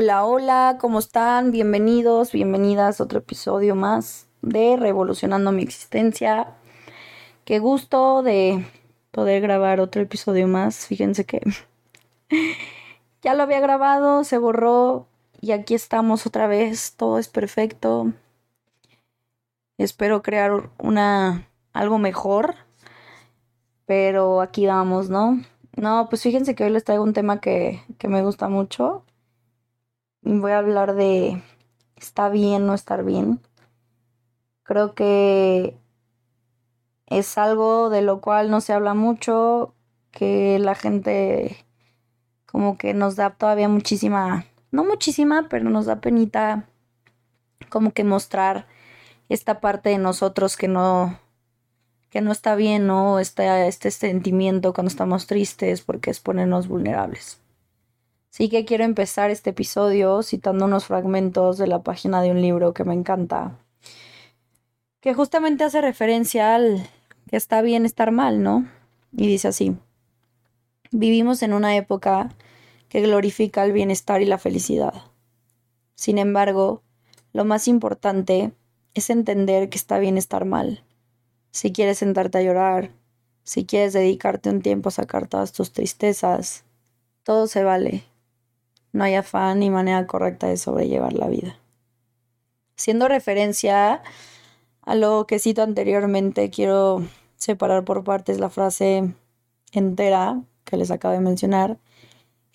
Hola, hola, ¿cómo están? Bienvenidos, bienvenidas a otro episodio más de Revolucionando mi existencia. Qué gusto de poder grabar otro episodio más. Fíjense que ya lo había grabado, se borró y aquí estamos otra vez. Todo es perfecto. Espero crear una algo mejor. Pero aquí vamos, ¿no? No, pues fíjense que hoy les traigo un tema que, que me gusta mucho voy a hablar de está bien no estar bien. Creo que es algo de lo cual no se habla mucho, que la gente como que nos da todavía muchísima, no muchísima, pero nos da penita como que mostrar esta parte de nosotros que no que no está bien, ¿no? Este, este sentimiento cuando estamos tristes porque es ponernos vulnerables. Así que quiero empezar este episodio citando unos fragmentos de la página de un libro que me encanta, que justamente hace referencia al que está bien estar mal, ¿no? Y dice así, vivimos en una época que glorifica el bienestar y la felicidad. Sin embargo, lo más importante es entender que está bien estar mal. Si quieres sentarte a llorar, si quieres dedicarte un tiempo a sacar todas tus tristezas, todo se vale no hay afán ni manera correcta de sobrellevar la vida. Siendo referencia a lo que cito anteriormente, quiero separar por partes la frase entera que les acabo de mencionar,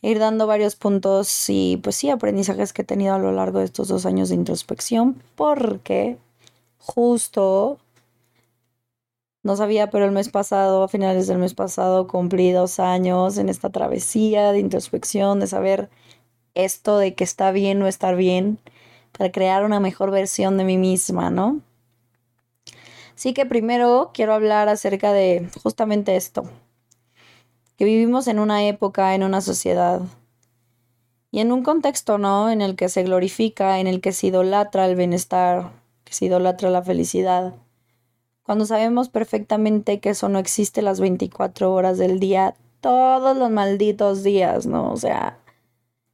e ir dando varios puntos y pues sí, aprendizajes que he tenido a lo largo de estos dos años de introspección, porque justo no sabía, pero el mes pasado, a finales del mes pasado, cumplí dos años en esta travesía de introspección, de saber esto de que está bien o estar bien para crear una mejor versión de mí misma, ¿no? Así que primero quiero hablar acerca de justamente esto, que vivimos en una época, en una sociedad y en un contexto, ¿no? En el que se glorifica, en el que se idolatra el bienestar, que se idolatra la felicidad, cuando sabemos perfectamente que eso no existe las 24 horas del día, todos los malditos días, ¿no? O sea,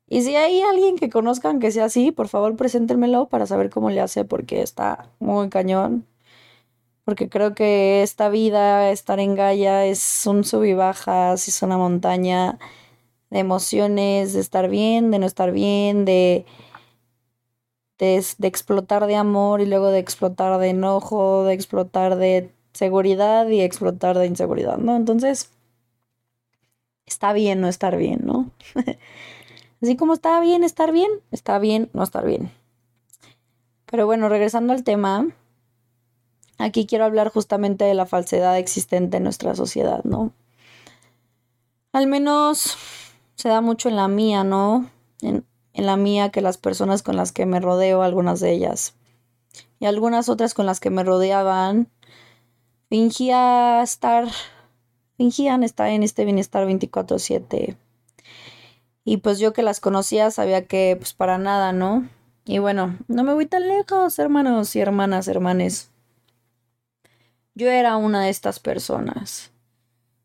y si hay alguien que conozcan que sea así, por favor preséntenmelo para saber cómo le hace, porque está muy cañón. Porque creo que esta vida, estar en Gaia, es un sub y bajas, es una montaña de emociones, de estar bien, de no estar bien, de, de, de explotar de amor y luego de explotar de enojo, de explotar de seguridad y explotar de inseguridad, ¿no? Entonces, está bien no estar bien, ¿no? Así como está bien estar bien, está bien no estar bien. Pero bueno, regresando al tema, aquí quiero hablar justamente de la falsedad existente en nuestra sociedad, ¿no? Al menos se da mucho en la mía, ¿no? En, en la mía que las personas con las que me rodeo, algunas de ellas, y algunas otras con las que me rodeaban, fingía estar, fingían estar en este bienestar 24/7 y pues yo que las conocía sabía que pues para nada, ¿no? Y bueno, no me voy tan lejos, hermanos y hermanas, hermanes. Yo era una de estas personas.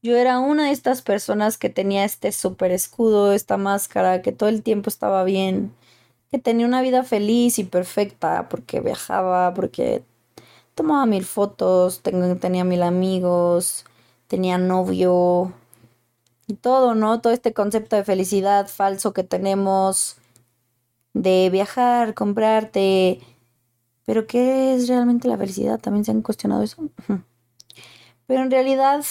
Yo era una de estas personas que tenía este super escudo, esta máscara, que todo el tiempo estaba bien, que tenía una vida feliz y perfecta, porque viajaba, porque tomaba mil fotos, tenía mil amigos, tenía novio, todo, ¿no? Todo este concepto de felicidad falso que tenemos, de viajar, comprarte. Pero ¿qué es realmente la felicidad? También se han cuestionado eso. Pero en realidad,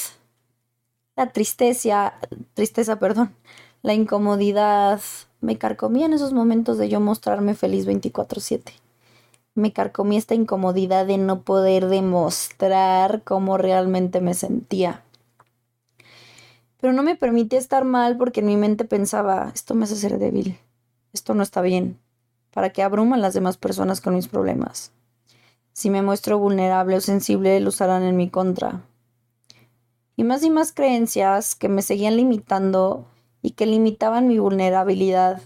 la tristeza, tristeza, perdón, la incomodidad, me carcomía en esos momentos de yo mostrarme feliz 24/7. Me carcomía esta incomodidad de no poder demostrar cómo realmente me sentía pero no me permitía estar mal porque en mi mente pensaba, esto me hace ser débil, esto no está bien, para que abruman las demás personas con mis problemas. Si me muestro vulnerable o sensible, lo usarán en mi contra. Y más y más creencias que me seguían limitando y que limitaban mi vulnerabilidad.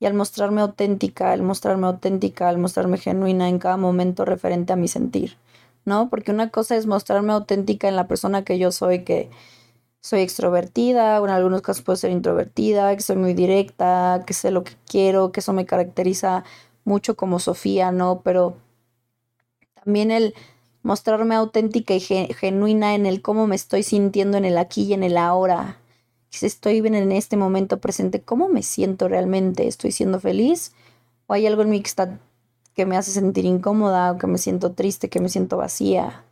Y al mostrarme auténtica, al mostrarme auténtica, al mostrarme genuina en cada momento referente a mi sentir, ¿no? Porque una cosa es mostrarme auténtica en la persona que yo soy, que soy extrovertida, o en algunos casos puedo ser introvertida, que soy muy directa, que sé lo que quiero, que eso me caracteriza mucho como Sofía, ¿no? Pero también el mostrarme auténtica y genuina en el cómo me estoy sintiendo en el aquí y en el ahora. Si estoy bien en este momento presente, ¿cómo me siento realmente? ¿Estoy siendo feliz? ¿O hay algo en mí que, está, que me hace sentir incómoda o que me siento triste, que me siento vacía?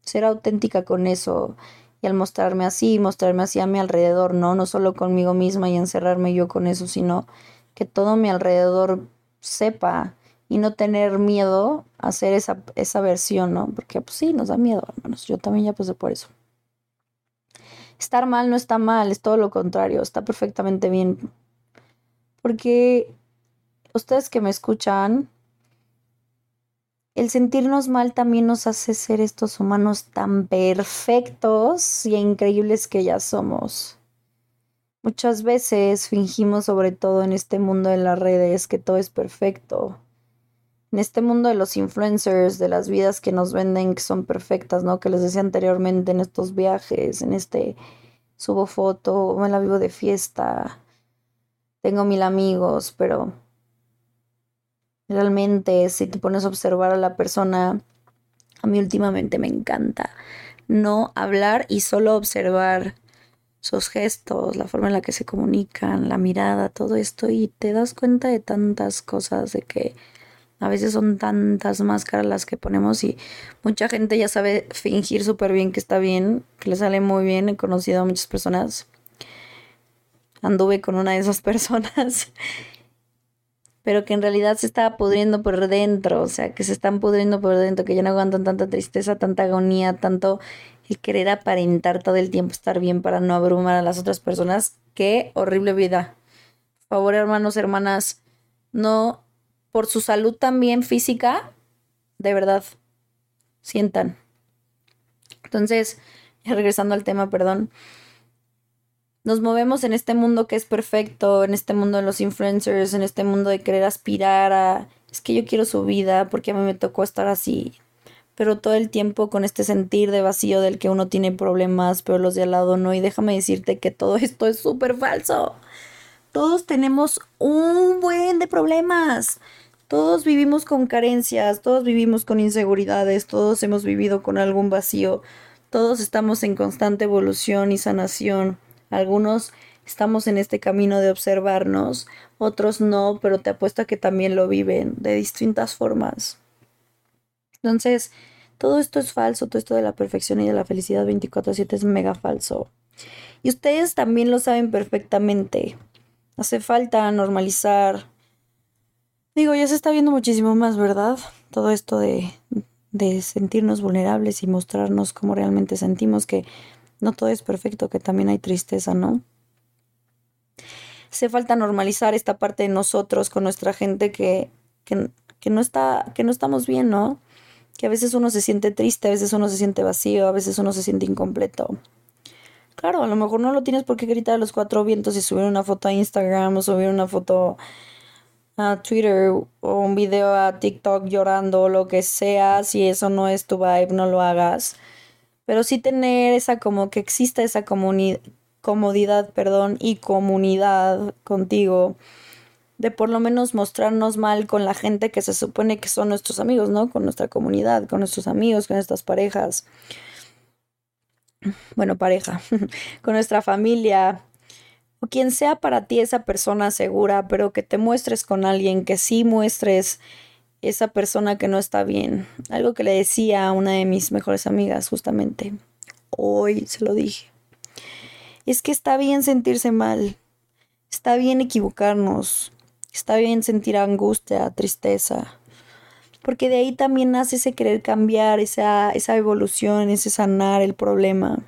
Ser auténtica con eso y al mostrarme así, mostrarme así a mi alrededor, ¿no? No solo conmigo misma y encerrarme yo con eso, sino que todo mi alrededor sepa y no tener miedo a hacer esa, esa versión, ¿no? Porque pues sí, nos da miedo, hermanos. Yo también ya pasé por eso. Estar mal no está mal, es todo lo contrario, está perfectamente bien. Porque ustedes que me escuchan, el sentirnos mal también nos hace ser estos humanos tan perfectos y increíbles que ya somos. Muchas veces fingimos, sobre todo en este mundo de las redes, que todo es perfecto. En este mundo de los influencers, de las vidas que nos venden que son perfectas, ¿no? Que les decía anteriormente en estos viajes, en este subo foto, me la vivo de fiesta, tengo mil amigos, pero Realmente, si te pones a observar a la persona, a mí últimamente me encanta no hablar y solo observar sus gestos, la forma en la que se comunican, la mirada, todo esto y te das cuenta de tantas cosas, de que a veces son tantas máscaras las que ponemos y mucha gente ya sabe fingir súper bien que está bien, que le sale muy bien. He conocido a muchas personas. Anduve con una de esas personas pero que en realidad se estaba pudriendo por dentro, o sea, que se están pudriendo por dentro, que ya no aguantan tanta tristeza, tanta agonía, tanto el querer aparentar todo el tiempo estar bien para no abrumar a las otras personas. Qué horrible vida. Por favor, hermanos, hermanas, no, por su salud también física, de verdad, sientan. Entonces, regresando al tema, perdón nos movemos en este mundo que es perfecto, en este mundo de los influencers, en este mundo de querer aspirar a, es que yo quiero su vida porque a mí me tocó estar así, pero todo el tiempo con este sentir de vacío del que uno tiene problemas, pero los de al lado no, y déjame decirte que todo esto es súper falso. Todos tenemos un buen de problemas. Todos vivimos con carencias, todos vivimos con inseguridades, todos hemos vivido con algún vacío, todos estamos en constante evolución y sanación. Algunos estamos en este camino de observarnos, otros no, pero te apuesto a que también lo viven de distintas formas. Entonces, todo esto es falso, todo esto de la perfección y de la felicidad 24/7 es mega falso. Y ustedes también lo saben perfectamente. Hace falta normalizar. Digo, ya se está viendo muchísimo más, ¿verdad? Todo esto de, de sentirnos vulnerables y mostrarnos cómo realmente sentimos que no todo es perfecto, que también hay tristeza, ¿no? Hace falta normalizar esta parte de nosotros con nuestra gente que, que, no está, que no estamos bien, ¿no? Que a veces uno se siente triste, a veces uno se siente vacío, a veces uno se siente incompleto. Claro, a lo mejor no lo tienes por qué gritar a los cuatro vientos y subir una foto a Instagram o subir una foto a Twitter o un video a TikTok llorando o lo que sea. Si eso no es tu vibe, no lo hagas pero sí tener esa como que exista esa comodidad, perdón, y comunidad contigo de por lo menos mostrarnos mal con la gente que se supone que son nuestros amigos, ¿no? Con nuestra comunidad, con nuestros amigos, con nuestras parejas. Bueno, pareja, con nuestra familia, o quien sea para ti esa persona segura, pero que te muestres con alguien, que sí muestres esa persona que no está bien. Algo que le decía a una de mis mejores amigas justamente. Hoy se lo dije. Es que está bien sentirse mal. Está bien equivocarnos. Está bien sentir angustia, tristeza. Porque de ahí también nace ese querer cambiar, esa, esa evolución, ese sanar el problema.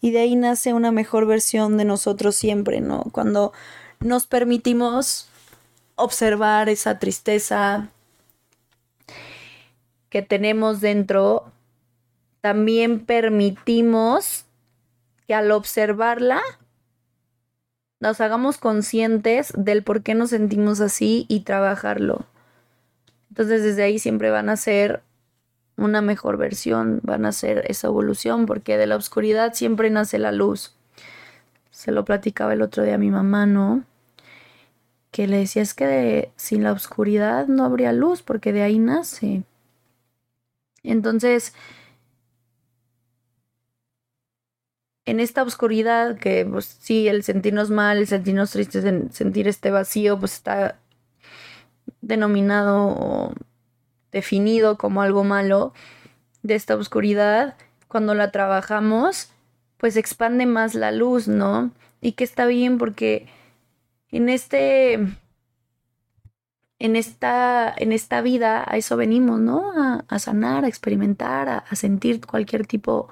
Y de ahí nace una mejor versión de nosotros siempre, ¿no? Cuando nos permitimos observar esa tristeza, que tenemos dentro, también permitimos que al observarla nos hagamos conscientes del por qué nos sentimos así y trabajarlo. Entonces desde ahí siempre van a ser una mejor versión, van a ser esa evolución, porque de la oscuridad siempre nace la luz. Se lo platicaba el otro día a mi mamá, ¿no? Que le decía es que sin la oscuridad no habría luz, porque de ahí nace. Entonces, en esta oscuridad, que pues sí, el sentirnos mal, el sentirnos tristes, el sentir este vacío, pues está denominado o definido como algo malo de esta oscuridad, cuando la trabajamos, pues expande más la luz, ¿no? Y que está bien porque en este en esta, en esta vida a eso venimos, ¿no? A, sanar, a experimentar, a, a, sentir cualquier tipo,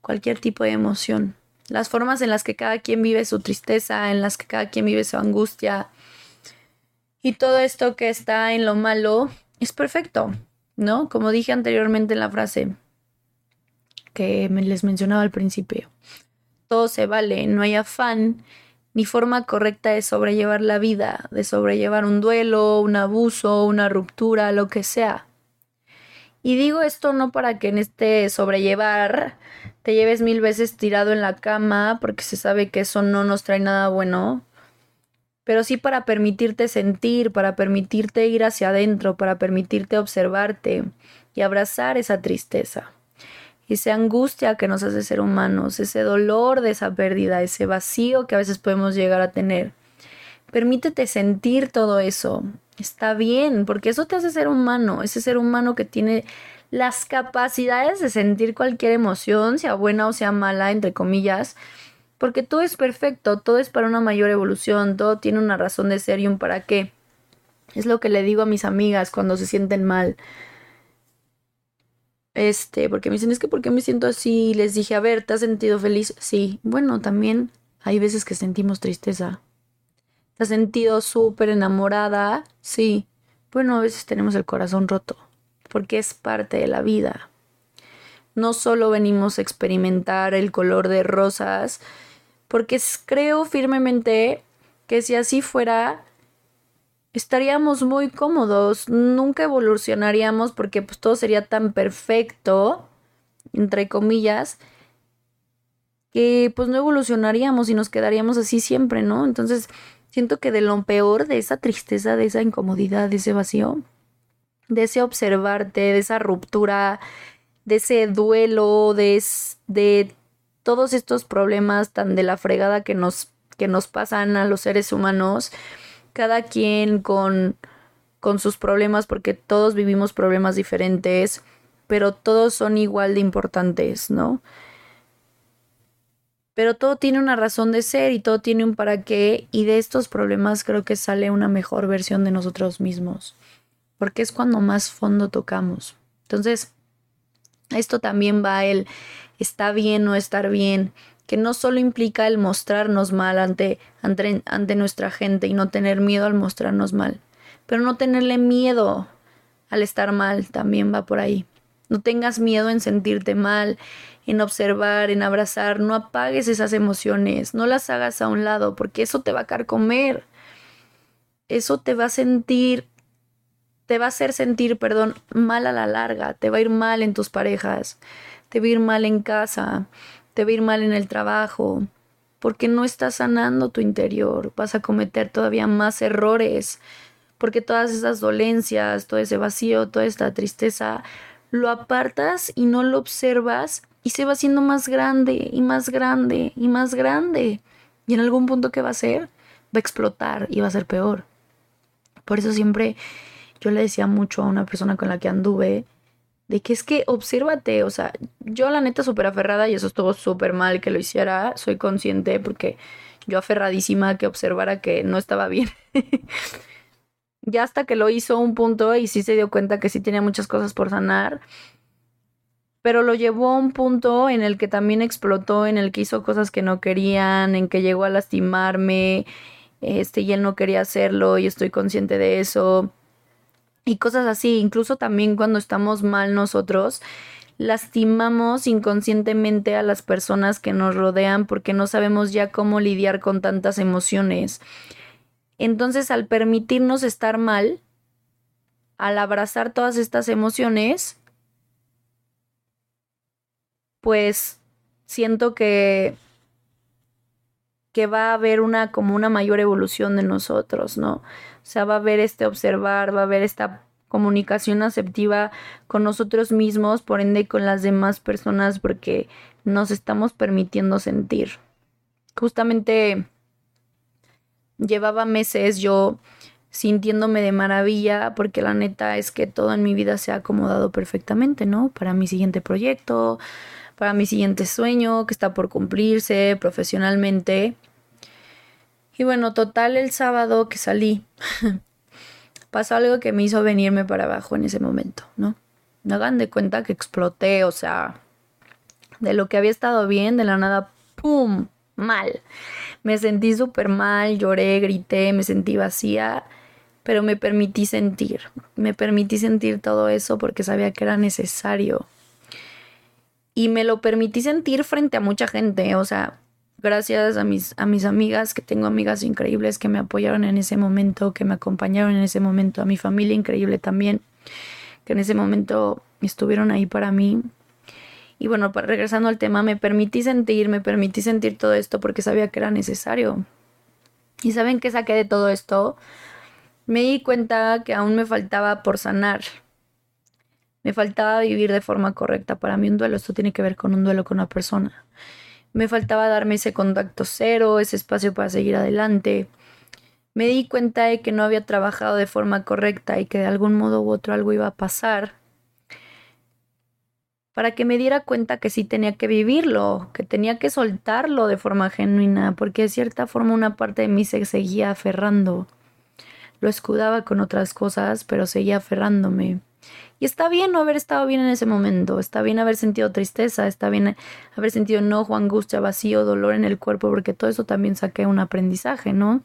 cualquier tipo de emoción. Las formas en las que cada quien vive su tristeza, en las que cada quien vive su angustia y todo esto que está en lo malo es perfecto, ¿no? Como dije anteriormente en la frase que me les mencionaba al principio. Todo se vale, no hay afán ni forma correcta de sobrellevar la vida, de sobrellevar un duelo, un abuso, una ruptura, lo que sea. Y digo esto no para que en este sobrellevar te lleves mil veces tirado en la cama, porque se sabe que eso no nos trae nada bueno, pero sí para permitirte sentir, para permitirte ir hacia adentro, para permitirte observarte y abrazar esa tristeza esa angustia que nos hace ser humanos, ese dolor de esa pérdida, ese vacío que a veces podemos llegar a tener. Permítete sentir todo eso. Está bien, porque eso te hace ser humano, ese ser humano que tiene las capacidades de sentir cualquier emoción, sea buena o sea mala, entre comillas, porque todo es perfecto, todo es para una mayor evolución, todo tiene una razón de ser y un para qué. Es lo que le digo a mis amigas cuando se sienten mal. Este, porque me dicen, es que ¿por qué me siento así? Les dije, a ver, ¿te has sentido feliz? Sí. Bueno, también hay veces que sentimos tristeza. ¿Te has sentido súper enamorada? Sí. Bueno, a veces tenemos el corazón roto, porque es parte de la vida. No solo venimos a experimentar el color de rosas, porque creo firmemente que si así fuera, estaríamos muy cómodos, nunca evolucionaríamos porque pues todo sería tan perfecto, entre comillas, que pues no evolucionaríamos y nos quedaríamos así siempre, ¿no? Entonces, siento que de lo peor de esa tristeza, de esa incomodidad, de ese vacío, de ese observarte, de esa ruptura, de ese duelo, de, de todos estos problemas tan de la fregada que nos, que nos pasan a los seres humanos, cada quien con, con sus problemas, porque todos vivimos problemas diferentes, pero todos son igual de importantes, ¿no? Pero todo tiene una razón de ser y todo tiene un para qué, y de estos problemas creo que sale una mejor versión de nosotros mismos, porque es cuando más fondo tocamos. Entonces, esto también va el está bien o estar bien, que no solo implica el mostrarnos mal ante, ante, ante nuestra gente y no tener miedo al mostrarnos mal, pero no tenerle miedo al estar mal también va por ahí. No tengas miedo en sentirte mal, en observar, en abrazar, no apagues esas emociones, no las hagas a un lado, porque eso te va a carcomer. Eso te va a sentir, te va a hacer sentir, perdón, mal a la larga, te va a ir mal en tus parejas, te va a ir mal en casa, te ir mal en el trabajo, porque no estás sanando tu interior, vas a cometer todavía más errores, porque todas esas dolencias, todo ese vacío, toda esta tristeza, lo apartas y no lo observas y se va haciendo más grande y más grande y más grande. Y en algún punto, ¿qué va a ser? Va a explotar y va a ser peor. Por eso siempre yo le decía mucho a una persona con la que anduve, de que es que obsérvate, o sea, yo la neta súper aferrada y eso estuvo súper mal que lo hiciera, soy consciente porque yo aferradísima que observara que no estaba bien. ya hasta que lo hizo un punto y sí se dio cuenta que sí tenía muchas cosas por sanar, pero lo llevó a un punto en el que también explotó, en el que hizo cosas que no querían, en que llegó a lastimarme, este, y él no quería hacerlo y estoy consciente de eso y cosas así. Incluso también cuando estamos mal nosotros, lastimamos inconscientemente a las personas que nos rodean porque no sabemos ya cómo lidiar con tantas emociones. Entonces, al permitirnos estar mal, al abrazar todas estas emociones, pues siento que que va a haber una como una mayor evolución de nosotros, ¿no? Sea, va a haber este observar, va a haber esta comunicación aceptiva con nosotros mismos, por ende con las demás personas, porque nos estamos permitiendo sentir. Justamente llevaba meses yo sintiéndome de maravilla, porque la neta es que todo en mi vida se ha acomodado perfectamente, ¿no? Para mi siguiente proyecto, para mi siguiente sueño que está por cumplirse profesionalmente. Y bueno, total el sábado que salí, pasó algo que me hizo venirme para abajo en ese momento, ¿no? No hagan de cuenta que exploté, o sea, de lo que había estado bien, de la nada, ¡pum! Mal. Me sentí súper mal, lloré, grité, me sentí vacía, pero me permití sentir. Me permití sentir todo eso porque sabía que era necesario. Y me lo permití sentir frente a mucha gente, o sea, gracias a mis, a mis amigas, que tengo amigas increíbles que me apoyaron en ese momento, que me acompañaron en ese momento, a mi familia increíble también, que en ese momento estuvieron ahí para mí. Y bueno, regresando al tema, me permití sentir, me permití sentir todo esto porque sabía que era necesario. ¿Y saben qué saqué de todo esto? Me di cuenta que aún me faltaba por sanar. Me faltaba vivir de forma correcta. Para mí un duelo, esto tiene que ver con un duelo con una persona. Me faltaba darme ese contacto cero, ese espacio para seguir adelante. Me di cuenta de que no había trabajado de forma correcta y que de algún modo u otro algo iba a pasar. Para que me diera cuenta que sí tenía que vivirlo, que tenía que soltarlo de forma genuina, porque de cierta forma una parte de mí se seguía aferrando. Lo escudaba con otras cosas, pero seguía aferrándome. Y está bien no haber estado bien en ese momento, está bien haber sentido tristeza, está bien haber sentido enojo, angustia, vacío, dolor en el cuerpo, porque todo eso también saqué un aprendizaje, ¿no?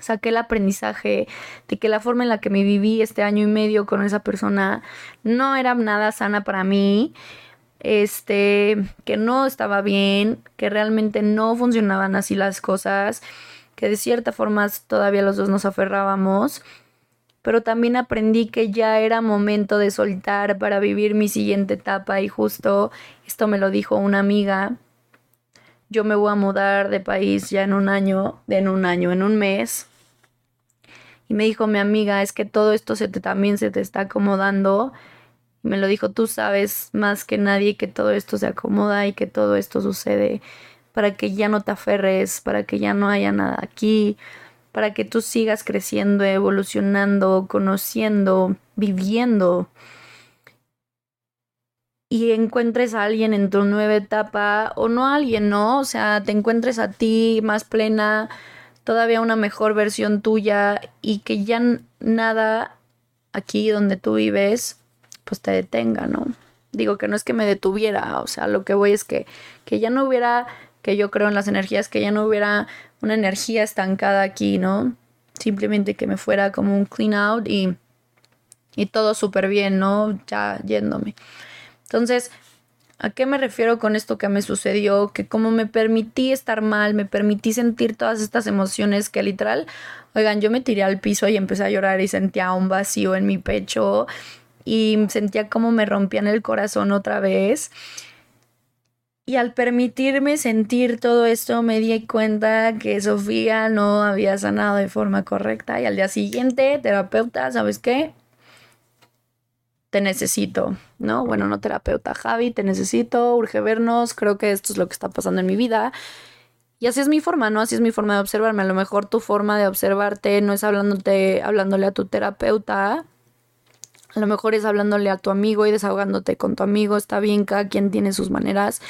Saqué el aprendizaje de que la forma en la que me viví este año y medio con esa persona no era nada sana para mí, este, que no estaba bien, que realmente no funcionaban así las cosas, que de cierta forma todavía los dos nos aferrábamos pero también aprendí que ya era momento de soltar para vivir mi siguiente etapa y justo esto me lo dijo una amiga. Yo me voy a mudar de país ya en un año, en un año, en un mes. Y me dijo mi amiga, es que todo esto se te, también se te está acomodando. Me lo dijo, tú sabes más que nadie que todo esto se acomoda y que todo esto sucede para que ya no te aferres, para que ya no haya nada aquí, para que tú sigas creciendo, evolucionando, conociendo, viviendo y encuentres a alguien en tu nueva etapa o no a alguien, ¿no? O sea, te encuentres a ti más plena, todavía una mejor versión tuya y que ya nada aquí donde tú vives pues te detenga, ¿no? Digo que no es que me detuviera, o sea, lo que voy es que, que ya no hubiera, que yo creo en las energías, que ya no hubiera una energía estancada aquí, ¿no? Simplemente que me fuera como un clean out y, y todo súper bien, ¿no? Ya yéndome. Entonces, ¿a qué me refiero con esto que me sucedió? Que como me permití estar mal, me permití sentir todas estas emociones que literal, oigan, yo me tiré al piso y empecé a llorar y sentía un vacío en mi pecho y sentía como me rompían el corazón otra vez. Y al permitirme sentir todo esto, me di cuenta que Sofía no había sanado de forma correcta. Y al día siguiente, terapeuta, ¿sabes qué? Te necesito, ¿no? Bueno, no terapeuta, Javi, te necesito, urge vernos, creo que esto es lo que está pasando en mi vida. Y así es mi forma, ¿no? Así es mi forma de observarme. A lo mejor tu forma de observarte no es hablándote, hablándole a tu terapeuta, a lo mejor es hablándole a tu amigo y desahogándote con tu amigo. Está bien, cada quien tiene sus maneras.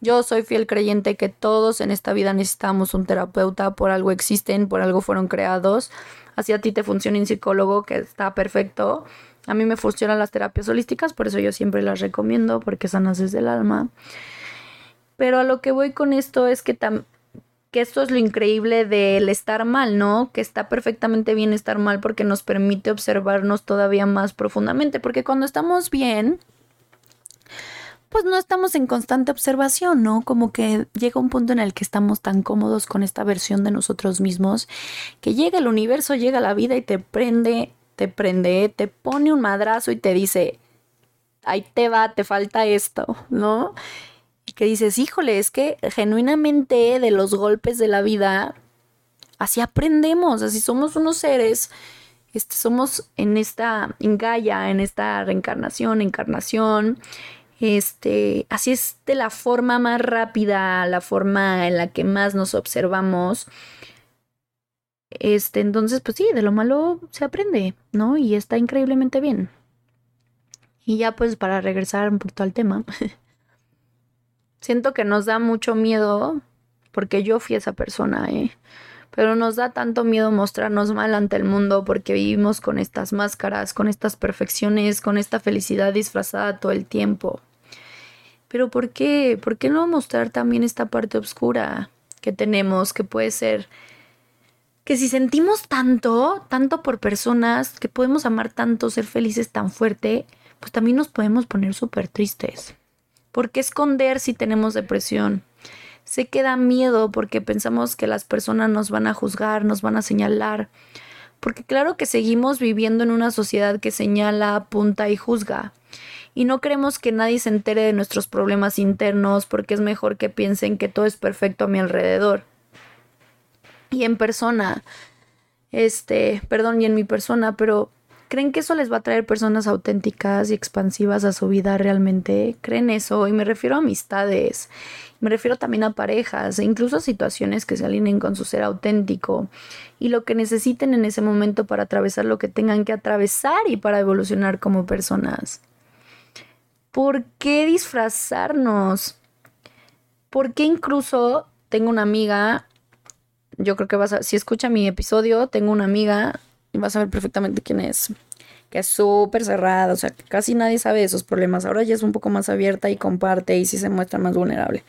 Yo soy fiel creyente que todos en esta vida necesitamos un terapeuta, por algo existen, por algo fueron creados. Así a ti te funciona un psicólogo que está perfecto. A mí me funcionan las terapias holísticas, por eso yo siempre las recomiendo, porque sanas desde el alma. Pero a lo que voy con esto es que, que esto es lo increíble del estar mal, ¿no? Que está perfectamente bien estar mal porque nos permite observarnos todavía más profundamente, porque cuando estamos bien, pues no estamos en constante observación, ¿no? Como que llega un punto en el que estamos tan cómodos con esta versión de nosotros mismos que llega el universo, llega la vida y te prende, te prende, te pone un madrazo y te dice, ahí te va, te falta esto, ¿no? Y que dices, híjole, es que genuinamente de los golpes de la vida, así aprendemos, así somos unos seres, este, somos en esta, en en esta reencarnación, encarnación, este, así es de la forma más rápida, la forma en la que más nos observamos. Este, entonces, pues sí, de lo malo se aprende, ¿no? Y está increíblemente bien. Y ya pues para regresar un poquito al tema, siento que nos da mucho miedo, porque yo fui esa persona, ¿eh? Pero nos da tanto miedo mostrarnos mal ante el mundo porque vivimos con estas máscaras, con estas perfecciones, con esta felicidad disfrazada todo el tiempo. Pero ¿por qué? ¿Por qué no mostrar también esta parte oscura que tenemos, que puede ser que si sentimos tanto, tanto por personas, que podemos amar tanto, ser felices tan fuerte, pues también nos podemos poner súper tristes. ¿Por qué esconder si tenemos depresión? Se queda miedo porque pensamos que las personas nos van a juzgar, nos van a señalar. Porque claro que seguimos viviendo en una sociedad que señala, apunta y juzga y no queremos que nadie se entere de nuestros problemas internos porque es mejor que piensen que todo es perfecto a mi alrededor. Y en persona, este, perdón, y en mi persona, pero ¿creen que eso les va a traer personas auténticas y expansivas a su vida realmente? ¿Creen eso? Y me refiero a amistades, me refiero también a parejas e incluso a situaciones que se alineen con su ser auténtico y lo que necesiten en ese momento para atravesar lo que tengan que atravesar y para evolucionar como personas. ¿Por qué disfrazarnos? ¿Por qué incluso tengo una amiga? Yo creo que vas a, si escucha mi episodio, tengo una amiga y vas a ver perfectamente quién es. Que es súper cerrada, o sea, casi nadie sabe de esos problemas. Ahora ya es un poco más abierta y comparte y sí se muestra más vulnerable.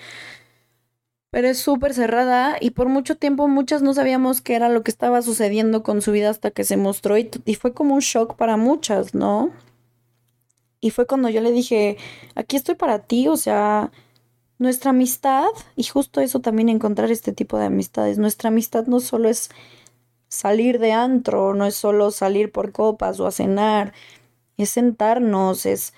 Pero es súper cerrada y por mucho tiempo muchas no sabíamos qué era lo que estaba sucediendo con su vida hasta que se mostró y fue como un shock para muchas, ¿no? Y fue cuando yo le dije, aquí estoy para ti, o sea, nuestra amistad, y justo eso también encontrar este tipo de amistades, nuestra amistad no solo es salir de antro, no es solo salir por copas o a cenar, es sentarnos, es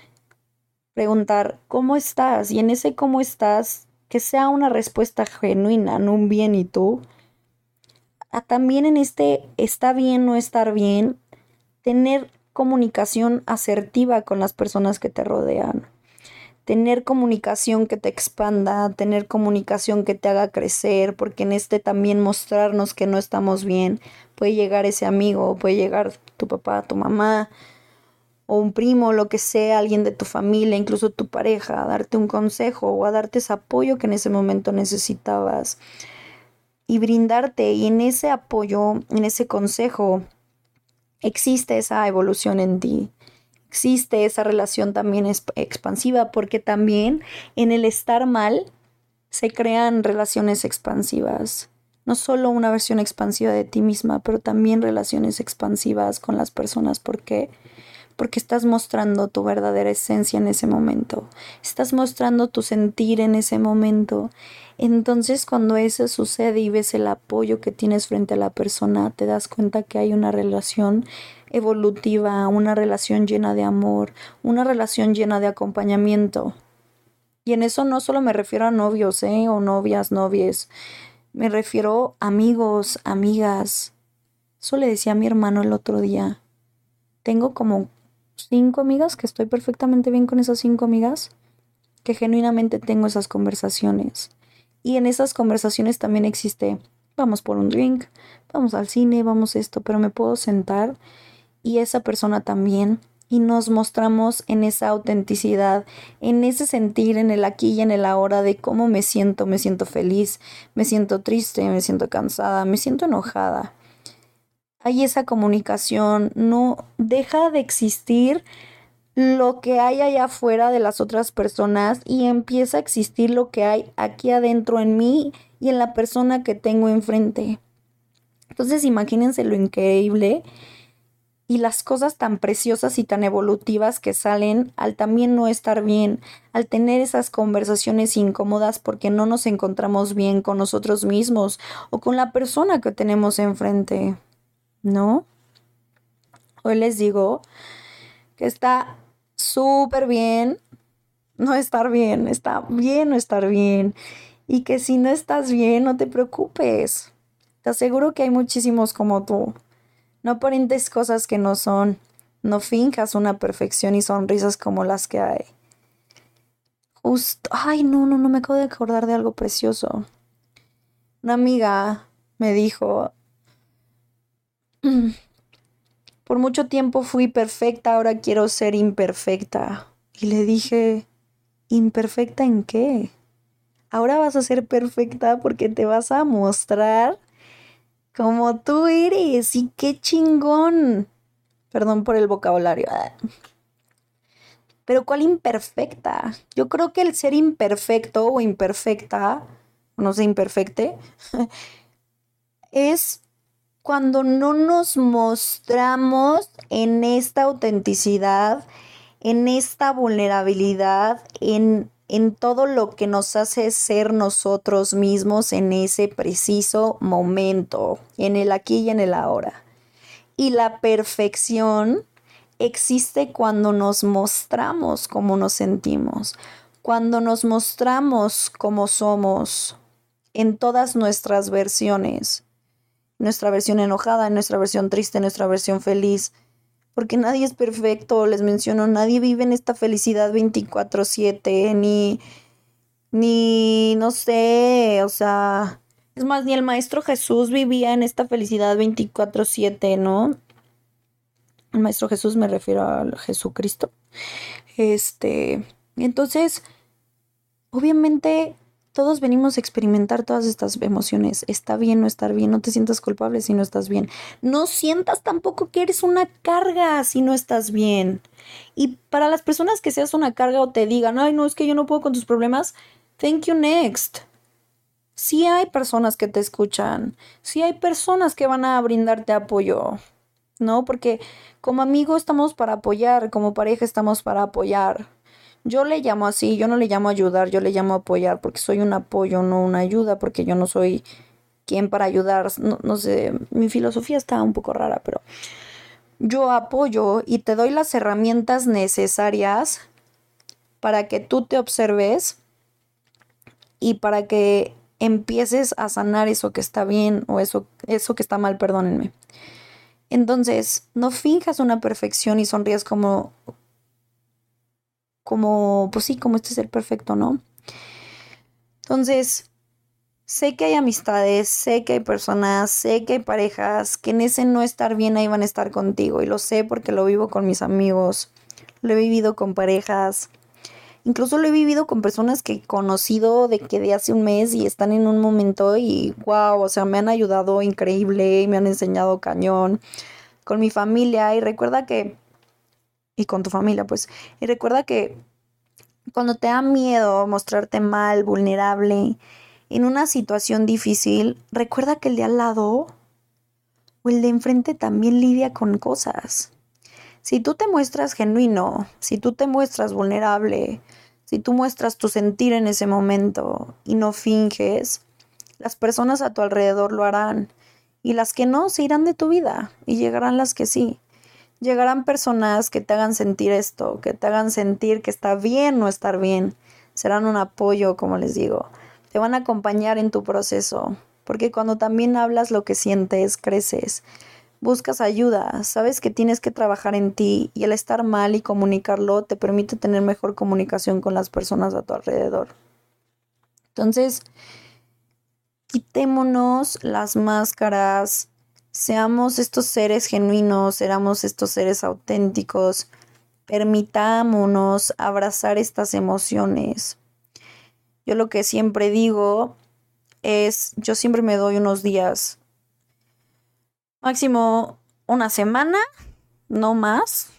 preguntar, ¿cómo estás? Y en ese cómo estás, que sea una respuesta genuina, no un bien y tú. Ah, también en este está bien, no estar bien, tener comunicación asertiva con las personas que te rodean. Tener comunicación que te expanda, tener comunicación que te haga crecer, porque en este también mostrarnos que no estamos bien, puede llegar ese amigo, puede llegar tu papá, tu mamá, o un primo, lo que sea, alguien de tu familia, incluso tu pareja, a darte un consejo o a darte ese apoyo que en ese momento necesitabas y brindarte y en ese apoyo, en ese consejo, existe esa evolución en ti. Existe esa relación también expansiva porque también en el estar mal se crean relaciones expansivas. No solo una versión expansiva de ti misma, pero también relaciones expansivas con las personas porque porque estás mostrando tu verdadera esencia en ese momento. Estás mostrando tu sentir en ese momento. Entonces cuando eso sucede y ves el apoyo que tienes frente a la persona, te das cuenta que hay una relación evolutiva, una relación llena de amor, una relación llena de acompañamiento. Y en eso no solo me refiero a novios, ¿eh? O novias, novies. Me refiero a amigos, amigas. Eso le decía a mi hermano el otro día. Tengo como cinco amigas, que estoy perfectamente bien con esas cinco amigas, que genuinamente tengo esas conversaciones. Y en esas conversaciones también existe, vamos por un drink, vamos al cine, vamos esto, pero me puedo sentar y esa persona también y nos mostramos en esa autenticidad, en ese sentir, en el aquí y en el ahora de cómo me siento, me siento feliz, me siento triste, me siento cansada, me siento enojada hay esa comunicación, no deja de existir lo que hay allá afuera de las otras personas y empieza a existir lo que hay aquí adentro en mí y en la persona que tengo enfrente. Entonces imagínense lo increíble y las cosas tan preciosas y tan evolutivas que salen al también no estar bien, al tener esas conversaciones incómodas porque no nos encontramos bien con nosotros mismos o con la persona que tenemos enfrente. ¿No? Hoy les digo que está súper bien no estar bien, está bien no estar bien. Y que si no estás bien, no te preocupes. Te aseguro que hay muchísimos como tú. No aparentes cosas que no son. No finjas una perfección y sonrisas como las que hay. Justo, ay, no, no, no me acabo de acordar de algo precioso. Una amiga me dijo, por mucho tiempo fui perfecta, ahora quiero ser imperfecta. Y le dije, ¿imperfecta en qué? Ahora vas a ser perfecta porque te vas a mostrar como tú eres y qué chingón. Perdón por el vocabulario. Pero ¿cuál imperfecta? Yo creo que el ser imperfecto o imperfecta, no sé, imperfecte, es cuando no nos mostramos en esta autenticidad, en esta vulnerabilidad, en, en todo lo que nos hace ser nosotros mismos en ese preciso momento, en el aquí y en el ahora. Y la perfección existe cuando nos mostramos como nos sentimos, cuando nos mostramos como somos en todas nuestras versiones nuestra versión enojada, nuestra versión triste, nuestra versión feliz. Porque nadie es perfecto, les menciono, nadie vive en esta felicidad 24/7, ni, ni, no sé, o sea, es más, ni el Maestro Jesús vivía en esta felicidad 24/7, ¿no? El Maestro Jesús me refiero a Jesucristo. Este, entonces, obviamente todos venimos a experimentar todas estas emociones. Está bien no estar bien, no te sientas culpable si no estás bien. No sientas tampoco que eres una carga si no estás bien. Y para las personas que seas una carga o te digan, ay, no, es que yo no puedo con tus problemas, thank you next. Sí hay personas que te escuchan, sí hay personas que van a brindarte apoyo, ¿no? Porque como amigo estamos para apoyar, como pareja estamos para apoyar. Yo le llamo así, yo no le llamo ayudar, yo le llamo apoyar porque soy un apoyo, no una ayuda, porque yo no soy quien para ayudar, no, sé, mi filosofía está un poco rara, pero yo apoyo y te doy las herramientas necesarias para que tú te observes y para que empieces a sanar eso que está bien o eso, eso que está mal, perdónenme. Entonces, no finjas una perfección y sonrías como, como, pues sí, como este ser perfecto, ¿no? Entonces, sé que hay amistades, sé que hay personas, sé que hay parejas que en ese no estar bien ahí van a estar contigo y lo sé porque lo vivo con mis amigos, lo he vivido con parejas, incluso lo he vivido con personas que he conocido de que de hace un mes y están en un momento y wow, o sea, me han ayudado increíble me han enseñado cañón con mi familia y recuerda que y con tu familia, pues. Y recuerda que cuando te da miedo mostrarte mal, vulnerable, en una situación difícil, recuerda que el de al lado o el de enfrente también lidia con cosas. Si tú te muestras genuino, si tú te muestras vulnerable, si tú muestras tu sentir en ese momento y no finges, las personas a tu alrededor lo harán. Y las que no se irán de tu vida y llegarán las que sí. Llegarán personas que te hagan sentir esto, que te hagan sentir que está bien no estar bien. Serán un apoyo, como les digo. Te van a acompañar en tu proceso, porque cuando también hablas lo que sientes, creces. Buscas ayuda, sabes que tienes que trabajar en ti y el estar mal y comunicarlo te permite tener mejor comunicación con las personas a tu alrededor. Entonces, quitémonos las máscaras, Seamos estos seres genuinos, seamos estos seres auténticos, permitámonos abrazar estas emociones. Yo lo que siempre digo es, yo siempre me doy unos días, máximo una semana, no más,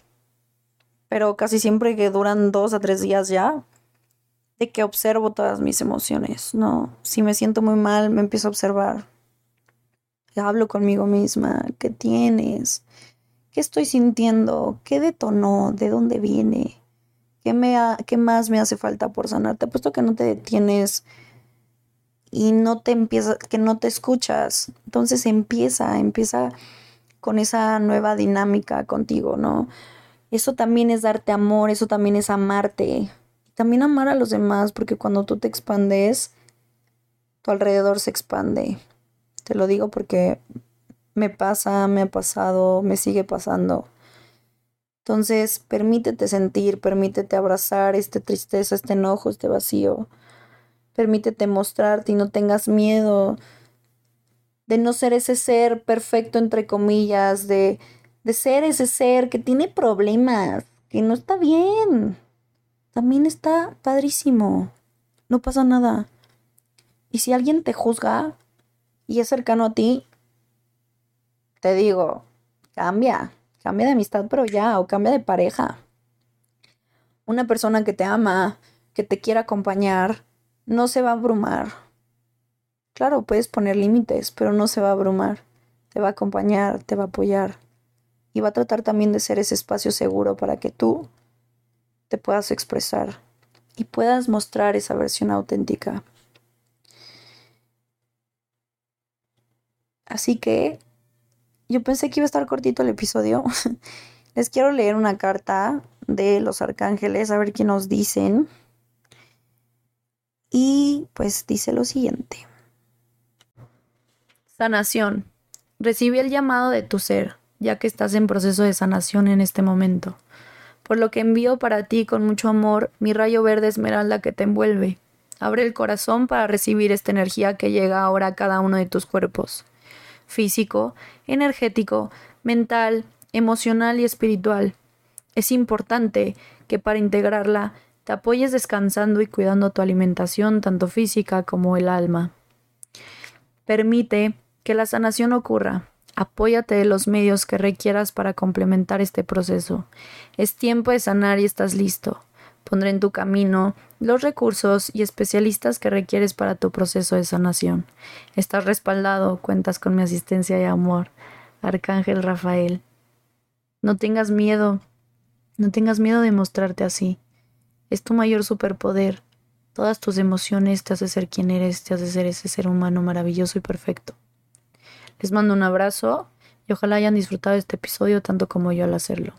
pero casi siempre que duran dos a tres días ya, de que observo todas mis emociones, ¿no? Si me siento muy mal, me empiezo a observar hablo conmigo misma, ¿qué tienes? ¿Qué estoy sintiendo? ¿Qué detonó? ¿De dónde viene? ¿Qué, me ¿Qué más me hace falta por sanar? Te puesto que no te detienes y no te empieza, que no te escuchas. Entonces empieza, empieza con esa nueva dinámica contigo, ¿no? Eso también es darte amor, eso también es amarte. También amar a los demás, porque cuando tú te expandes, tu alrededor se expande. Te lo digo porque me pasa, me ha pasado, me sigue pasando. Entonces, permítete sentir, permítete abrazar esta tristeza, este enojo, este vacío. Permítete mostrarte y no tengas miedo de no ser ese ser perfecto, entre comillas, de, de ser ese ser que tiene problemas, que no está bien. También está padrísimo. No pasa nada. Y si alguien te juzga y es cercano a ti, te digo, cambia, cambia de amistad, pero ya, o cambia de pareja. Una persona que te ama, que te quiera acompañar, no se va a abrumar. Claro, puedes poner límites, pero no se va a abrumar. Te va a acompañar, te va a apoyar. Y va a tratar también de ser ese espacio seguro para que tú te puedas expresar y puedas mostrar esa versión auténtica. Así que yo pensé que iba a estar cortito el episodio. Les quiero leer una carta de los arcángeles, a ver qué nos dicen. Y pues dice lo siguiente. Sanación. Recibe el llamado de tu ser, ya que estás en proceso de sanación en este momento. Por lo que envío para ti con mucho amor mi rayo verde esmeralda que te envuelve. Abre el corazón para recibir esta energía que llega ahora a cada uno de tus cuerpos físico, energético, mental, emocional y espiritual. Es importante que para integrarla te apoyes descansando y cuidando tu alimentación, tanto física como el alma. Permite que la sanación ocurra. Apóyate de los medios que requieras para complementar este proceso. Es tiempo de sanar y estás listo. Pondré en tu camino los recursos y especialistas que requieres para tu proceso de sanación. Estás respaldado, cuentas con mi asistencia y amor. Arcángel Rafael. No tengas miedo, no tengas miedo de mostrarte así. Es tu mayor superpoder. Todas tus emociones te hacen ser quien eres, te hace ser ese ser humano maravilloso y perfecto. Les mando un abrazo y ojalá hayan disfrutado este episodio tanto como yo al hacerlo.